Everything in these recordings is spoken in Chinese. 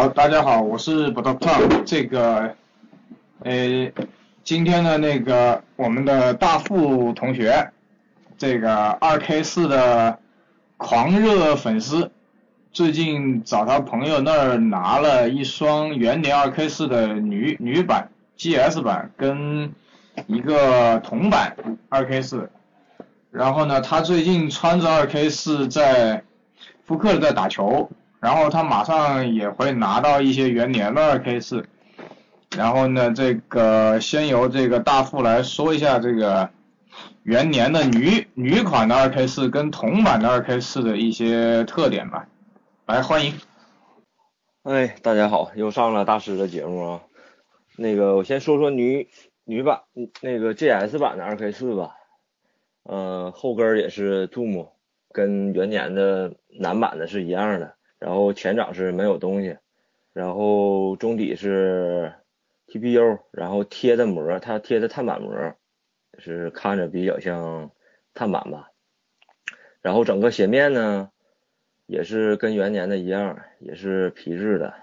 好，大家好，我是 b o Tom。这个，呃，今天的那个我们的大富同学，这个二 K 四的狂热粉丝，最近找他朋友那儿拿了一双元年二 K 四的女女版 GS 版跟一个铜版二 K 四，然后呢，他最近穿着二 K 四在复刻的在打球。然后他马上也会拿到一些元年的二 K 四，然后呢，这个先由这个大富来说一下这个元年的女女款的二 K 四跟铜版的二 K 四的一些特点吧。来，欢迎。哎，大家好，又上了大师的节目啊。那个，我先说说女女版那个 GS 版的二 K 四吧。嗯，后跟也是 Zoom，跟元年的男版的是一样的。然后前掌是没有东西，然后中底是 TPU，然后贴的膜，它贴的碳板膜，是看着比较像碳板吧。然后整个鞋面呢，也是跟元年的一样，也是皮质的。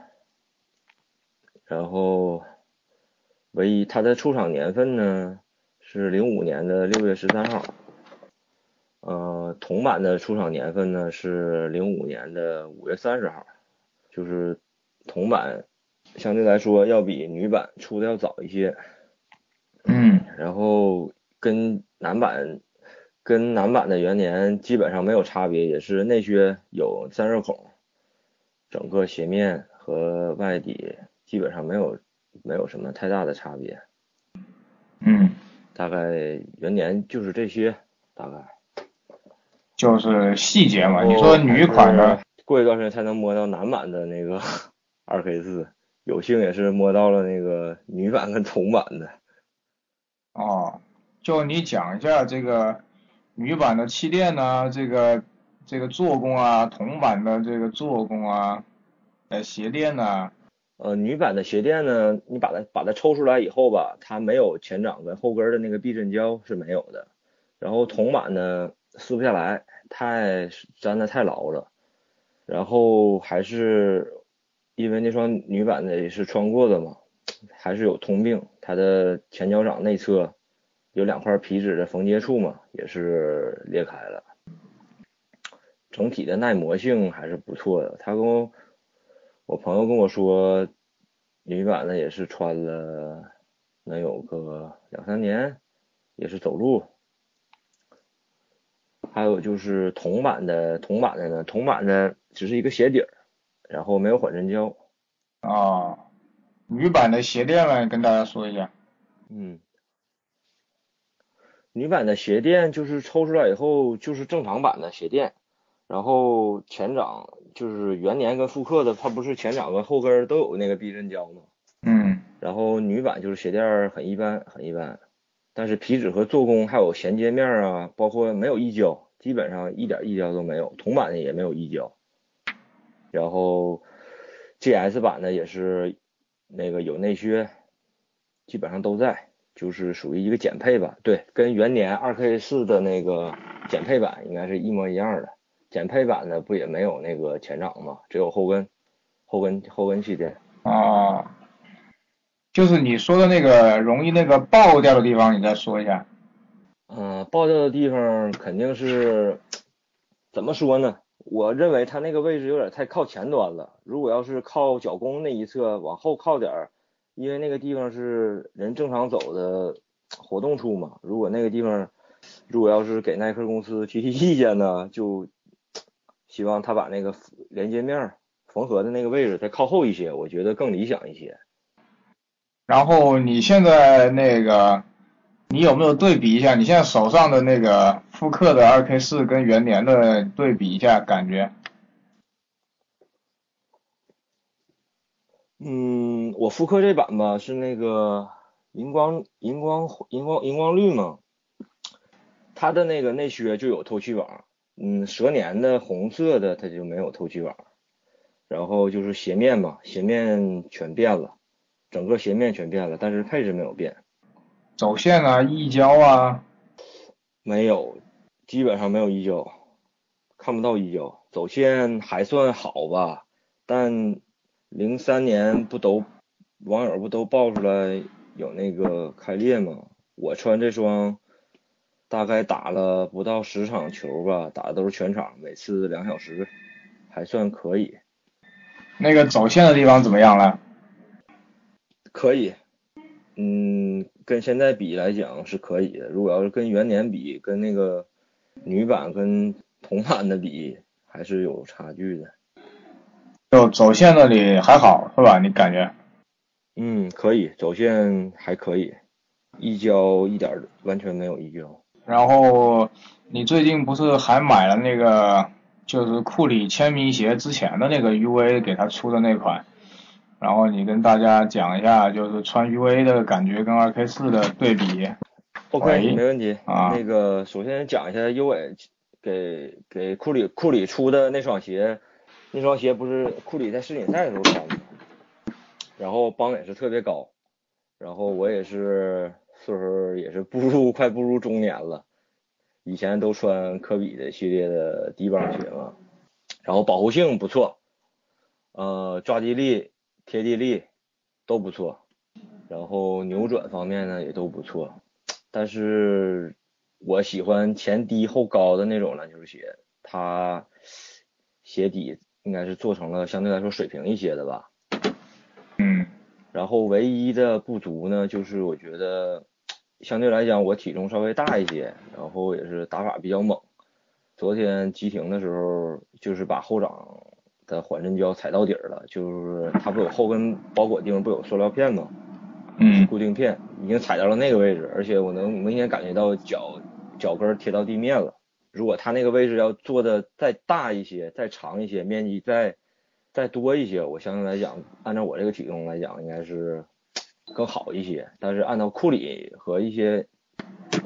然后唯一它的出厂年份呢是零五年的六月十三号。呃，铜版的出厂年份呢是零五年的五月三十号，就是铜版相对来说要比女版出的要早一些。嗯，然后跟男版跟男版的元年基本上没有差别，也是内靴有散热孔，整个鞋面和外底基本上没有没有什么太大的差别。嗯，大概元年就是这些，大概。就是细节嘛，你说女款的，过一段时间才能摸到男版的那个 二 K 四，有幸也是摸到了那个女版跟铜版的。哦，就你讲一下这个女版的气垫呢，这个这个做工啊，铜版的这个做工啊，呃鞋垫呢？呃，女版的鞋垫呢，你把它把它抽出来以后吧，它没有前掌跟后跟的那个避震胶是没有的，然后铜版呢。撕不下来，太粘的太牢了，然后还是因为那双女版的也是穿过的嘛，还是有通病，它的前脚掌内侧有两块皮质的缝接处嘛，也是裂开了。整体的耐磨性还是不错的，他跟我我朋友跟我说，女版的也是穿了能有个两三年，也是走路。还有就是铜版的，铜版的呢，铜版的只是一个鞋底儿，然后没有缓震胶。啊，女版的鞋垫呢，跟大家说一下。嗯，女版的鞋垫就是抽出来以后就是正常版的鞋垫，然后前掌就是元年跟复刻的，它不是前掌跟后跟都有那个避震胶吗？嗯。然后女版就是鞋垫很一般，很一般。但是皮质和做工还有衔接面啊，包括没有溢胶，基本上一点溢胶都没有。铜版的也没有溢胶，然后 GS 版的也是那个有内靴，基本上都在，就是属于一个减配版。对，跟元年二 K 四的那个减配版应该是一模一样的。减配版的不也没有那个前掌吗？只有后跟，后跟后跟气垫。啊。就是你说的那个容易那个爆掉的地方，你再说一下。嗯，爆掉的地方肯定是怎么说呢？我认为它那个位置有点太靠前端了。如果要是靠脚弓那一侧往后靠点，因为那个地方是人正常走的活动处嘛。如果那个地方，如果要是给耐克公司提提意见呢，就希望他把那个连接面缝合的那个位置再靠后一些，我觉得更理想一些。然后你现在那个，你有没有对比一下？你现在手上的那个复刻的二 K 四跟元年的对比一下，感觉？嗯，我复刻这版吧是那个荧光荧光荧光荧光绿嘛，它的那个内靴就有透气网，嗯，蛇年的红色的它就没有透气网，然后就是鞋面嘛，鞋面全变了。整个鞋面全变了，但是配置没有变。走线啊，溢胶啊，没有，基本上没有溢胶，看不到溢胶。走线还算好吧，但零三年不都网友不都爆出来有那个开裂吗？我穿这双大概打了不到十场球吧，打的都是全场，每次两小时，还算可以。那个走线的地方怎么样了？可以，嗯，跟现在比来讲是可以的。如果要是跟元年比，跟那个女版跟同版的比，还是有差距的。就走线那里还好是吧？你感觉？嗯，可以，走线还可以，一胶一点完全没有一胶。然后你最近不是还买了那个，就是库里签名鞋之前的那个 UV 给他出的那款？然后你跟大家讲一下，就是穿 UV 的感觉跟二 K 四的对比。OK，没问题。啊。那个首先讲一下 UV 给给库里库里出的那双鞋，那双鞋不是库里在世锦赛的时候穿的，然后帮也是特别高，然后我也是岁数也是步入快步入中年了，以前都穿科比的系列的低帮鞋嘛，然后保护性不错，呃，抓地力。贴地力都不错，然后扭转方面呢也都不错，但是我喜欢前低后高的那种篮球鞋，它鞋底应该是做成了相对来说水平一些的吧。嗯。然后唯一的不足呢，就是我觉得相对来讲我体重稍微大一些，然后也是打法比较猛。昨天急停的时候，就是把后掌。的缓震胶踩到底儿了，就是它不有后跟包裹地方不有塑料片吗？嗯。固定片已经踩到了那个位置，而且我能明显感觉到脚脚跟贴到地面了。如果它那个位置要做的再大一些、再长一些、面积再再多一些，我相对来讲，按照我这个体重来讲，应该是更好一些。但是按照库里和一些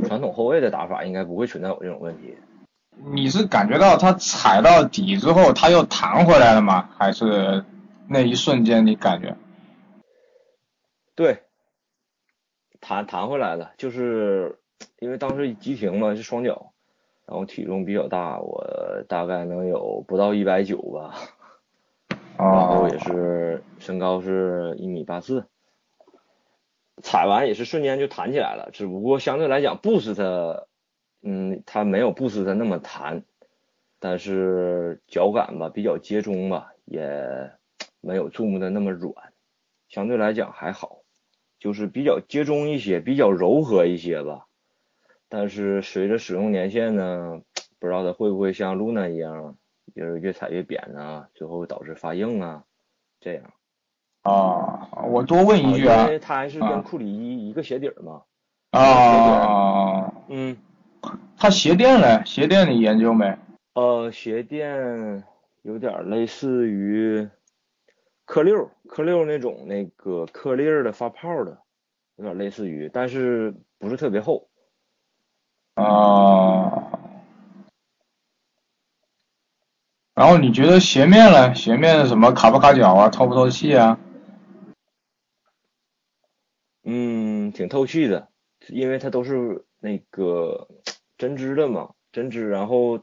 传统后卫的打法，应该不会存在我这种问题。你是感觉到它踩到底之后，它又弹回来了吗？还是那一瞬间你感觉？对，弹弹回来了，就是因为当时急停嘛，是双脚，然后体重比较大，我大概能有不到一百九吧，然后也是身高是一米八四，踩完也是瞬间就弹起来了，只不过相对来讲不是它。嗯，它没有布斯的那么弹，但是脚感吧比较接中吧，也没有注目的那么软，相对来讲还好，就是比较接中一些，比较柔和一些吧。但是随着使用年限呢，不知道它会不会像露娜一样，就是越踩越扁啊，最后导致发硬啊，这样。啊，我多问一句啊，因为它还是跟库里一一个鞋底儿嘛。啊。嗯。它鞋垫嘞？鞋垫你研究没？呃，鞋垫有点类似于克六，克六那种那个颗粒儿的发泡的，有点类似于，但是不是特别厚。啊。然后你觉得鞋面呢？鞋面什么卡不卡脚啊？透不透气啊？嗯，挺透气的，因为它都是那个。针织的嘛，针织，然后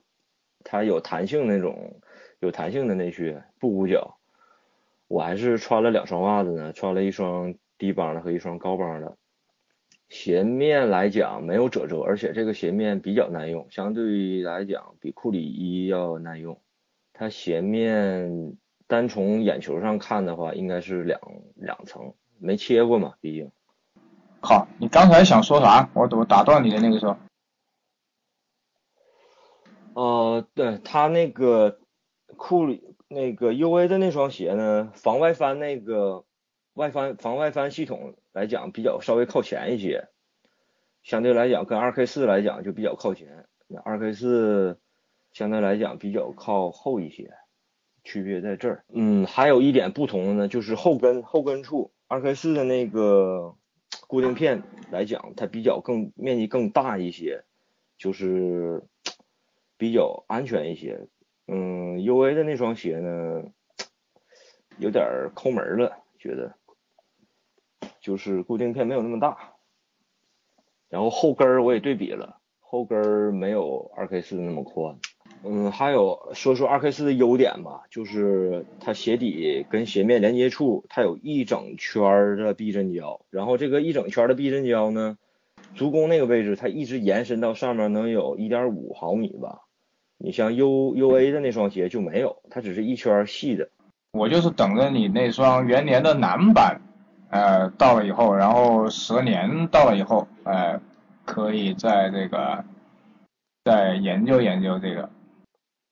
它有弹性那种，有弹性的内靴，不捂脚。我还是穿了两双袜子呢，穿了一双低帮的和一双高帮的。鞋面来讲没有褶皱，而且这个鞋面比较耐用，相对于来讲比库里一要耐用。它鞋面单从眼球上看的话，应该是两两层，没切过嘛，毕竟。好，你刚才想说啥？我我打断你的那个时候。呃，对他那个库里那个 U A 的那双鞋呢，防外翻那个外翻防外翻系统来讲比较稍微靠前一些，相对来讲跟二 K 四来讲就比较靠前，那二 K 四相对来讲比较靠后一些，区别在这儿。嗯，还有一点不同的呢，就是后跟后跟处，二 K 四的那个固定片来讲，它比较更面积更大一些，就是。比较安全一些，嗯，U A 的那双鞋呢，有点抠门了，觉得，就是固定片没有那么大，然后后跟儿我也对比了，后跟儿没有二 K 四那么宽。嗯，还有说说二 K 四的优点吧，就是它鞋底跟鞋面连接处，它有一整圈的避震胶，然后这个一整圈的避震胶呢，足弓那个位置它一直延伸到上面能有一点五毫米吧。你像 U U A 的那双鞋就没有，它只是一圈细的。我就是等着你那双元年的男版，呃，到了以后，然后蛇年到了以后，呃，可以在这个再研究研究这个。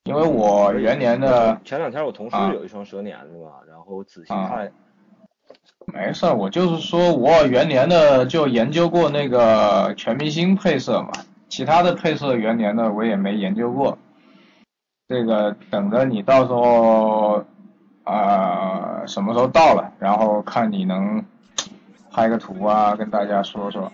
因为我元年的前两天我同事有一双蛇年的嘛，然后仔细看，没事，我就是说我元年的就研究过那个全明星配色嘛，其他的配色元年的我也没研究过，这个等着你到时候啊什么时候到了，然后看你能拍个图啊，跟大家说说。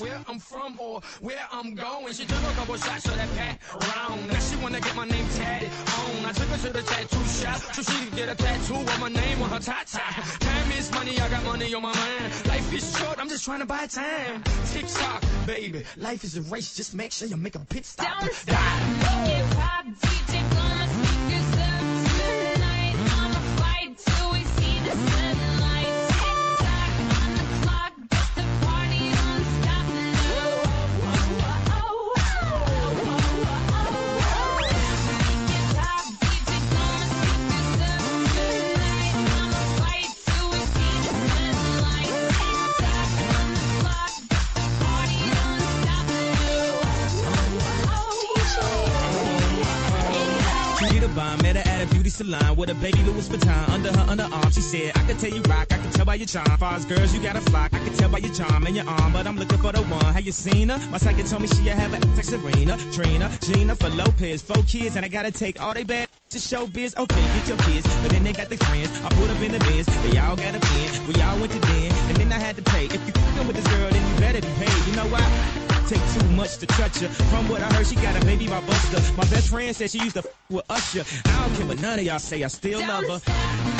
Where I'm from, or where I'm going. She took a couple shots of that pat round. Now she wanna get my name tatted on. I took her to the tattoo shop so she could get a tattoo of my name on her top. Time is money, I got money on my mind. Life is short, I'm just trying to buy time. Tick tock, baby. Life is a race, just make sure you make a pit stop. Don't stop, hip-hop, DJ, gonna salon with a baby Louis Vuitton under her underarm. She said, I can tell you rock, I can tell by your charm. Far as girls, you got a flock. I can tell by your charm and your arm, but I'm looking for the one. Have you seen her? My psychic told me she have a like Serena, Trina, Gina for Lopez, four kids, and I gotta take all they bad to show biz. Okay, get your kids, but then they got the friends. I put up in the biz, they all got a pen. We all went to den, and then I had to pay. If you fucking with this girl, then you better be paid. You know why? Take too much to touch her. From what I heard, she got a baby by Buster. My best friend said she used to f with Usher. I don't care what none of y'all say, I still love her.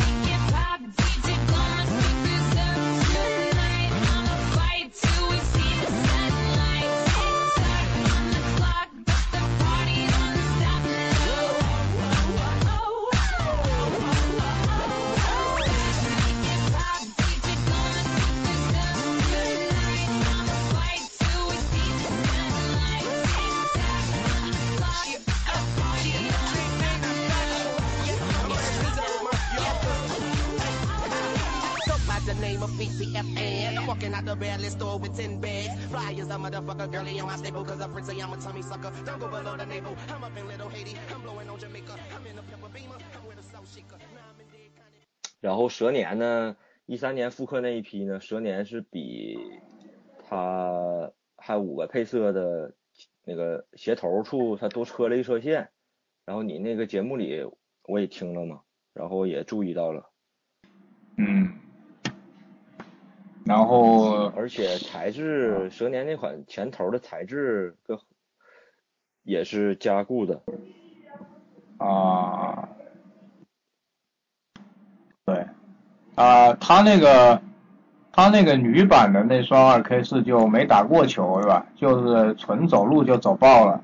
然后蛇年呢，一三年复刻那一批呢，蛇年是比它还五个配色的那个鞋头处，它多车了一车线。然后你那个节目里我也听了嘛，然后也注意到了。嗯。然后，而且材质，蛇年那款前头的材质跟也是加固的。啊，对，啊，他那个，他那个女版的那双二 K 四就没打过球是吧？就是纯走路就走爆了。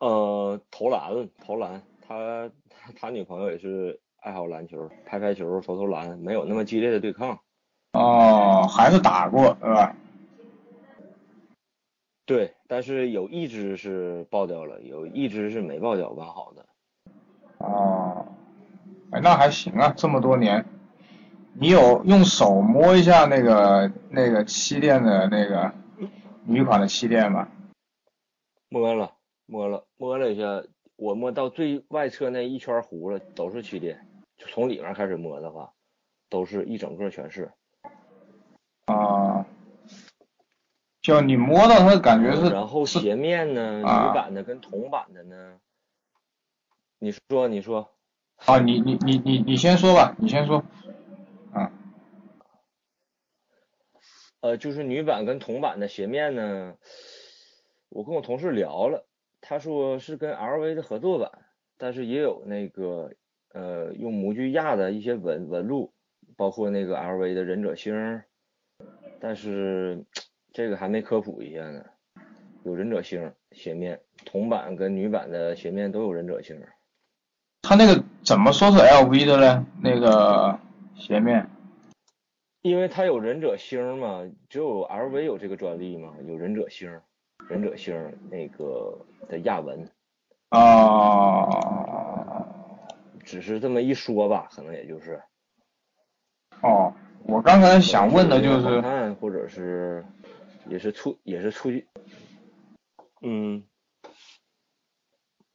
呃，投篮，投篮，他他女朋友也是爱好篮球，拍拍球，投投篮，没有那么激烈的对抗。哦，还是打过是吧？对，但是有一只是爆掉了，有一只是没爆掉，完好的。哦，哎，那还行啊，这么多年，你有用手摸一下那个那个气垫的那个女款的气垫吗？摸了，摸了，摸了一下，我摸到最外侧那一圈糊了，都是气垫，就从里面开始摸的话，都是一整个全是。啊，就你摸到它的感觉是，然后鞋面呢，女版的跟铜版的呢，你说你说，啊，你你你你你先说吧，你先说，啊，呃，就是女版跟铜版的鞋面呢，我跟我同事聊了，他说是跟 LV 的合作版，但是也有那个呃用模具压的一些纹纹路，包括那个 LV 的忍者星，但是这个还没科普一下呢。有忍者星鞋面，铜版跟女版的鞋面都有忍者星。它那个怎么说是 LV 的呢？那个鞋面？因为它有忍者星嘛，只有 LV 有这个专利嘛，有忍者星，忍者星那个的亚纹。哦。只是这么一说吧，可能也就是。哦，我刚才想问的就是。看，或者是，也是出，也是促进。嗯。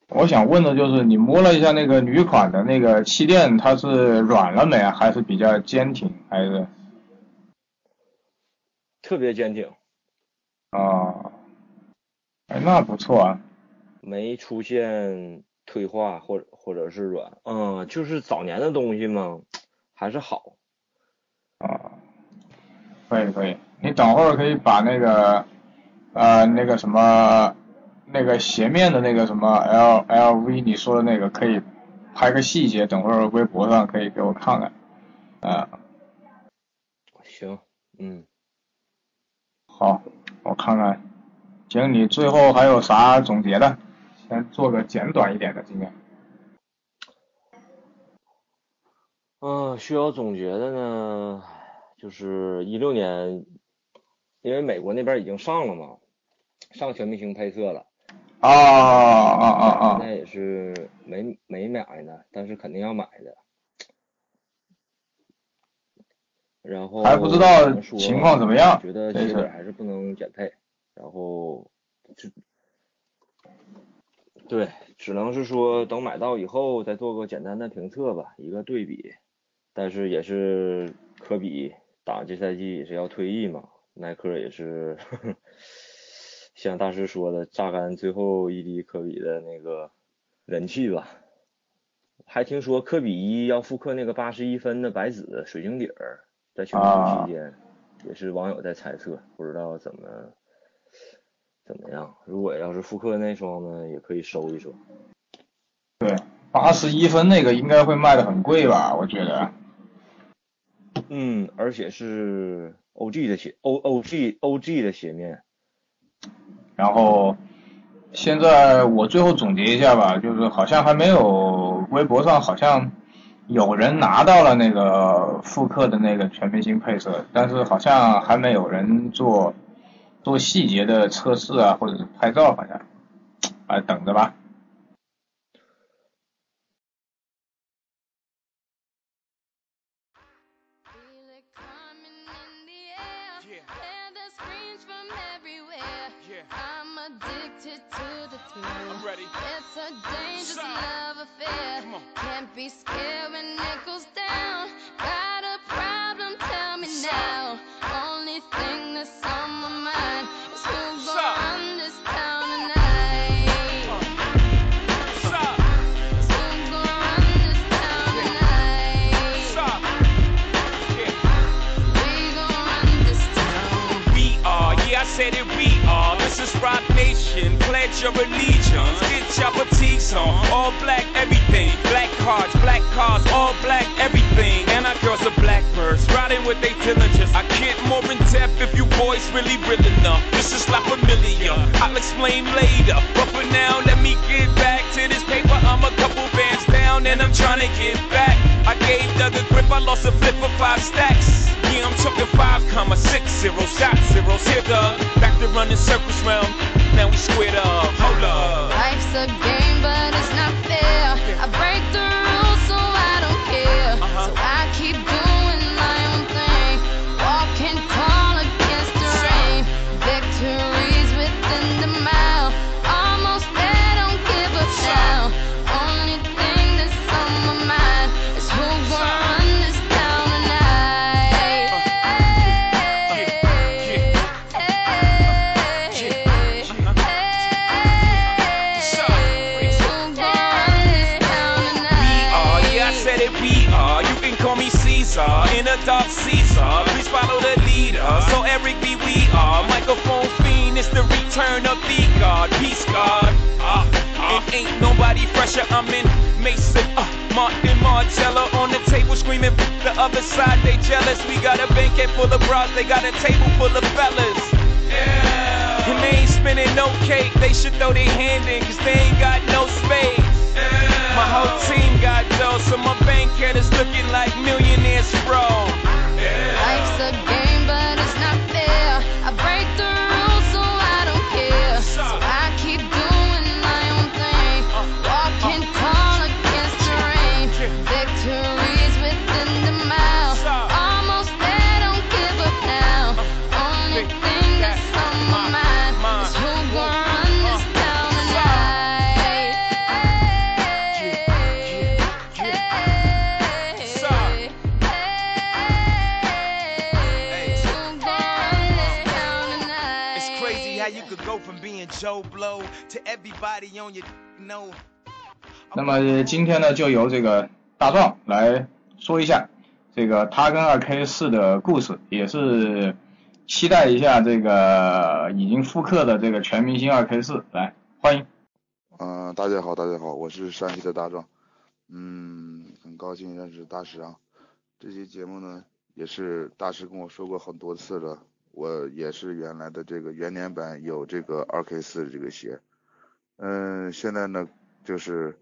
我想问的就是，你摸了一下那个女款的那个气垫，它是软了没？还是比较坚挺？还是？特别坚挺。啊。哎，那不错啊。没出现退化或者或者是软，嗯，就是早年的东西嘛，还是好。啊。可以可以，你等会儿可以把那个，呃，那个什么。那个鞋面的那个什么 L L V，你说的那个可以拍个细节，等会儿微博上可以给我看看。啊，行，嗯，好，我看看。行，你最后还有啥总结的？先做个简短一点的今天。嗯，需要总结的呢，就是一六年，因为美国那边已经上了嘛，上全明星配色了。啊啊啊啊！那也是没没买呢，但是肯定要买的。然后还不知道情况怎么样，觉得基本还是不能减配。然后就对，只能是说等买到以后再做个简单的评测吧，一个对比。但是也是科比打这赛季也是要退役嘛，耐克也是。像大师说的，榨干最后一滴科比的那个人气吧。还听说科比一要复刻那个八十一分的白紫水晶底儿，在全球期间，也是网友在猜测，不知道怎么怎么样。如果要是复刻那双呢，也可以收一收。对，八十一分那个应该会卖的很贵吧？我觉得。嗯，而且是 OG 的鞋，O O G O G 的鞋面。然后，现在我最后总结一下吧，就是好像还没有微博上好像有人拿到了那个复刻的那个全明星配色，但是好像还没有人做做细节的测试啊，或者是拍照，好像，啊，等着吧。Be scared when it goes down. Rock Nation. Pledge your allegiance. Get your boutiques on. All black, everything. Black cards, black cars, all black, everything. And our girls are blackbirds, riding with their diligence. I can't more in depth if you boys really, real enough. This is like familiar, I'll explain later. But for now, let me get back to this paper. I'm a couple bands down and I'm trying to get back. I gave Doug a grip, I lost a flip for five stacks. Yeah, I'm talking five comma six zero, shot zeros. Here, Doug, back to running circles round. Now we squared up, hold up. Life's a game, but it's not fair. I break Eric B. We are microphone fiend. It's the return of the God, peace God. Uh, uh, and ain't nobody fresher. I'm in Mason, uh, Martin Martella on the table screaming. The other side they jealous. We got a banquet full of bras. They got a table full of fellas. Yeah. And they ain't spinning no cake. They should throw their hand in, cause they ain't got no space. My whole team got dough, so my bank account is looking like millionaires bro. Life's a game, side. 那么今天呢，就由这个大壮来说一下这个他跟二 K 四的故事，也是期待一下这个已经复刻的这个全明星二 K 四，来欢迎。嗯、大家好，大家好，我是山西的大壮，嗯，很高兴认识大师啊。这期节目呢，也是大师跟我说过很多次了，我也是原来的这个元年版有这个二 K 四这个鞋，嗯，现在呢就是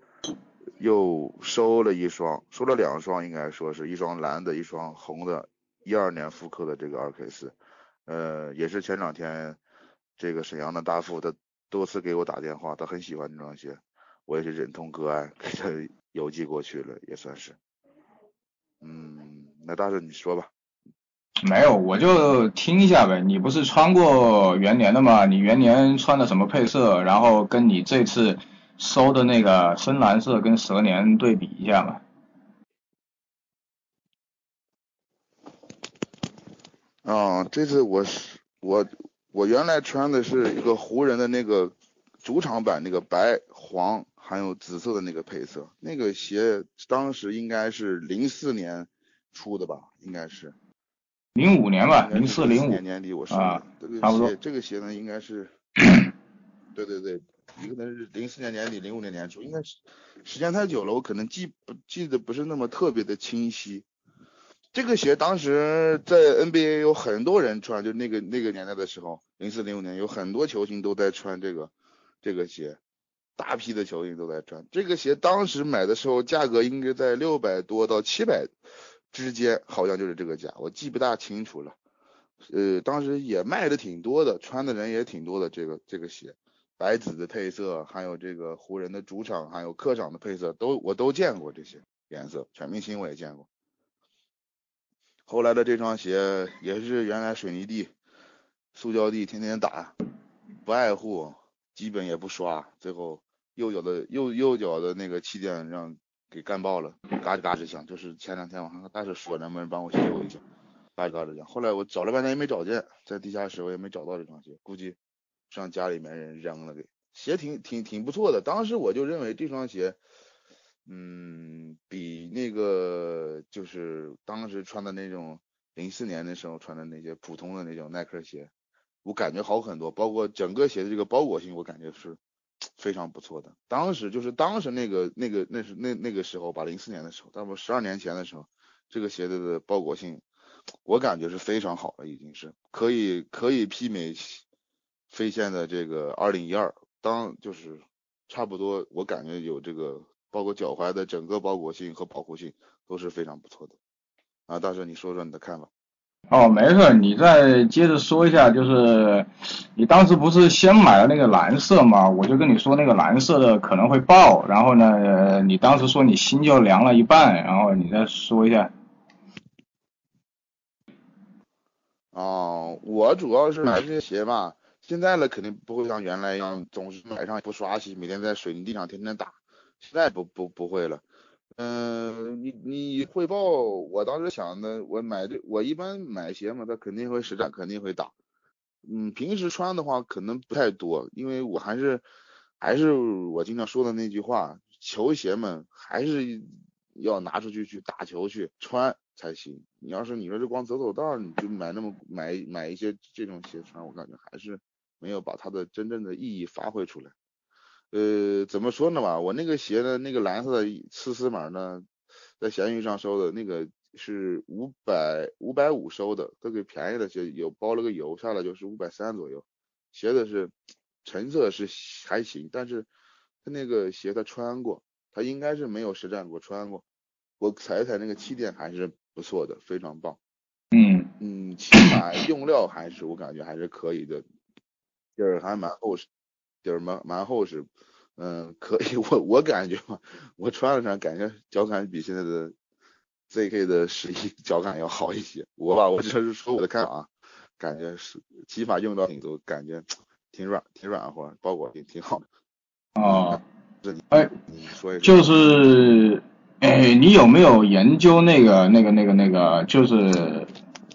又收了一双，收了两双，应该说是一双蓝的，一双红的，一二年复刻的这个二 K 四，呃，也是前两天这个沈阳的大富他多次给我打电话，他很喜欢这双鞋，我也是忍痛割爱，给他邮寄过去了，也算是。嗯，那大师你说吧。没有，我就听一下呗。你不是穿过元年的吗？你元年穿的什么配色？然后跟你这次收的那个深蓝色跟蛇年对比一下嘛。啊，这次我是我我原来穿的是一个湖人的那个主场版那个白黄还有紫色的那个配色，那个鞋当时应该是零四年出的吧，应该是。零五年吧，零四零五年年底我收的。啊这个差不多鞋这个鞋呢应该是，对对对，有可能是零四年年底，零五年年初，应该是时间太久了，我可能记不记得不是那么特别的清晰。这个鞋当时在 NBA 有很多人穿，就那个那个年代的时候，零四零五年有很多球星都在穿这个这个鞋，大批的球星都在穿这个鞋。当时买的时候价格应该在六百多到七百之间，好像就是这个价，我记不大清楚了。呃，当时也卖的挺多的，穿的人也挺多的。这个这个鞋，白紫的配色，还有这个湖人的主场还有客场的配色，都我都见过这些颜色，全明星我也见过。后来的这双鞋也是原来水泥地、塑胶地天天打，不爱护，基本也不刷，最后右脚的右右脚的那个气垫让给干爆了，嘎吱嘎吱响。就是前两天我还和大师说能不能帮我修一下，嘎吱嘎吱响。后来我找了半天也没找见，在地下室我也没找到这双鞋，估计让家里面人扔了给。鞋挺挺挺不错的，当时我就认为这双鞋。嗯，比那个就是当时穿的那种零四年的时候穿的那些普通的那种耐克鞋，我感觉好很多，包括整个鞋的这个包裹性，我感觉是非常不错的。当时就是当时那个那个那是那那个时候吧，零四年的时候，差不多十二年前的时候，这个鞋子的包裹性，我感觉是非常好了，已经是可以可以媲美飞线的这个二零一二，当就是差不多，我感觉有这个。包括脚踝的整个包裹性和保护性都是非常不错的啊，大师你说说你的看法。哦，没事，你再接着说一下，就是你当时不是先买了那个蓝色吗？我就跟你说那个蓝色的可能会爆，然后呢，你当时说你心就凉了一半，然后你再说一下。哦，我主要是买这些鞋吧，现在了肯定不会像原来一样总是买上不刷洗，每天在水泥地上天天打。现在不不不会了，嗯、你你汇报，我当时想的，我买这我一般买鞋嘛，它肯定会实战，肯定会打，嗯，平时穿的话可能不太多，因为我还是还是我经常说的那句话，球鞋们还是要拿出去去打球去穿才行。你要是你说这光走走道，你就买那么买买一些这种鞋穿，我感觉还是没有把它的真正的意义发挥出来。呃，怎么说呢吧，我那个鞋呢，那个蓝色的刺丝码呢，在闲鱼上收的那个是五百五百五收的，都给便宜的鞋，有包了个邮下来就是五百三左右。鞋子是成色是还行，但是它那个鞋它穿过，它应该是没有实战过穿过。我踩一踩那个气垫还是不错的，非常棒。嗯嗯，起码用料还是我感觉还是可以的，底儿还蛮厚实，底儿蛮蛮厚实，嗯，可以。我我感觉嘛，我穿了穿感觉脚感比现在的 ZK 的十一脚感要好一些。我吧，我这是说我的看法啊，感觉是起码用到挺多，感觉挺软挺软和，包裹挺挺好的。哦，这你哎，你说一说。就是，哎，你有没有研究那个那个那个那个，就是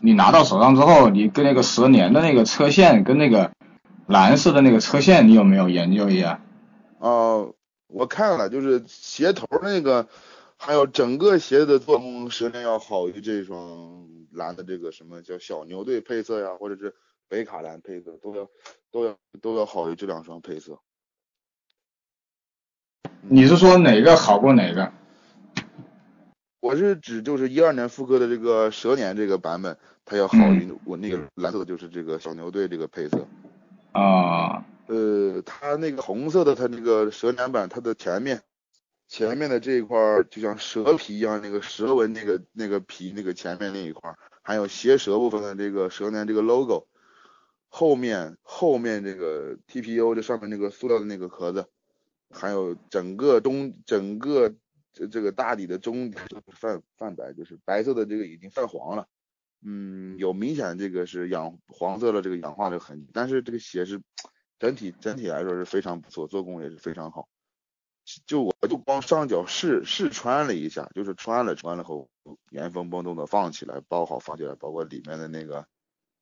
你拿到手上之后，你跟那个蛇年的那个车线跟那个蓝色的那个车线，你有没有研究一下？哦，我看了，就是鞋头那个，还有整个鞋子的做工，十年要好于这双蓝的这个什么叫小牛队配色呀，或者是北卡蓝配色，都要都要都要好于这两双配色。你是说哪个好过哪个？我是指就是一二年复刻的这个蛇年这个版本，它要好于我那个蓝色的，就是这个小牛队这个配色。啊、呃，它那个红色的，它那个蛇年版，它的前面前面的这一块儿就像蛇皮一样，那个蛇纹那个那个皮那个前面那一块儿，还有鞋舌部分的这个蛇年这个 logo，后面后面这个 TPU 这上面那个塑料的那个壳子，还有整个中整个这这个大底的中底泛泛白，就是白色的这个已经泛黄了。嗯，有明显这个是氧黄色的这个氧化的痕迹，但是这个鞋是整体整体来说是非常不错，做工也是非常好。就我就光上脚试试穿了一下，就是穿了穿了后原封不动的放起来，包好放起来，包括里面的那个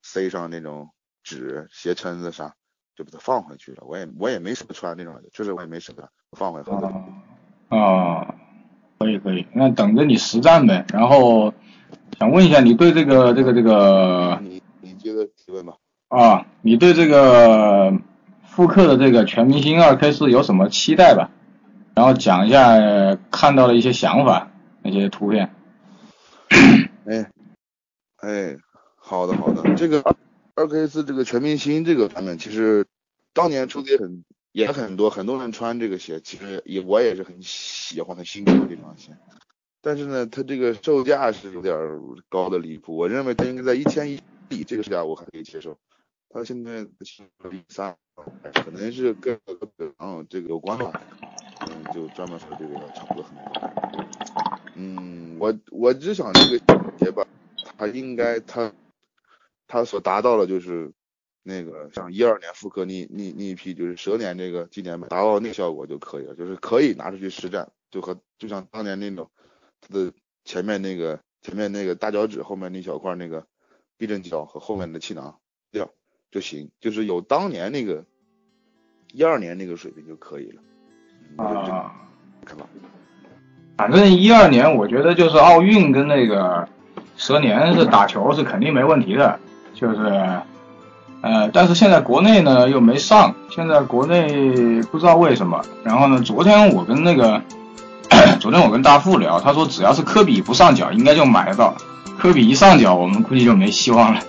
塞上那种纸鞋撑子啥，就把它放回去了。我也我也没舍得穿那种，就是我也没舍得放回盒子里。哦，哦，可以可以，那等着你实战呗。然后想问一下，你对这个这个这个你你接着提问吧。啊，你对这个复刻的这个全明星二 K 四有什么期待吧？然后讲一下呃看到的一些想法，那些图片。哎，哎，好的好的，这个二二 K 四这个全明星这个版本，其实当年出的也很也很多，很多人穿这个鞋，其实也我也是很喜欢很心动这双鞋，但是呢，它这个售价是有点高的离谱，我认为它应该在一千一里这个售价我还可以接受，它现在一三，可能是跟这个有关吧，嗯，就专门说这个要差不多很多。嗯，我我只想这个鞋吧，它应该它它所达到的就是那个像一二年复刻那那那一批就是蛇年这个纪念版达到那个效果就可以了，就是可以拿出去实战，就和就像当年那种它的前面那个前面那个大脚趾后面那小块那个避震胶和后面的气囊掉就行，就是有当年那个一二年那个水平就可以了。啊，看吧。反正一二年我觉得就是奥运跟那个蛇年是打球是肯定没问题的，就是呃，但是现在国内呢又没上，现在国内不知道为什么。然后呢，昨天我跟那个 昨天我跟大富聊，他说只要是科比不上脚，应该就买得到。科比一上脚，我们估计就没希望了。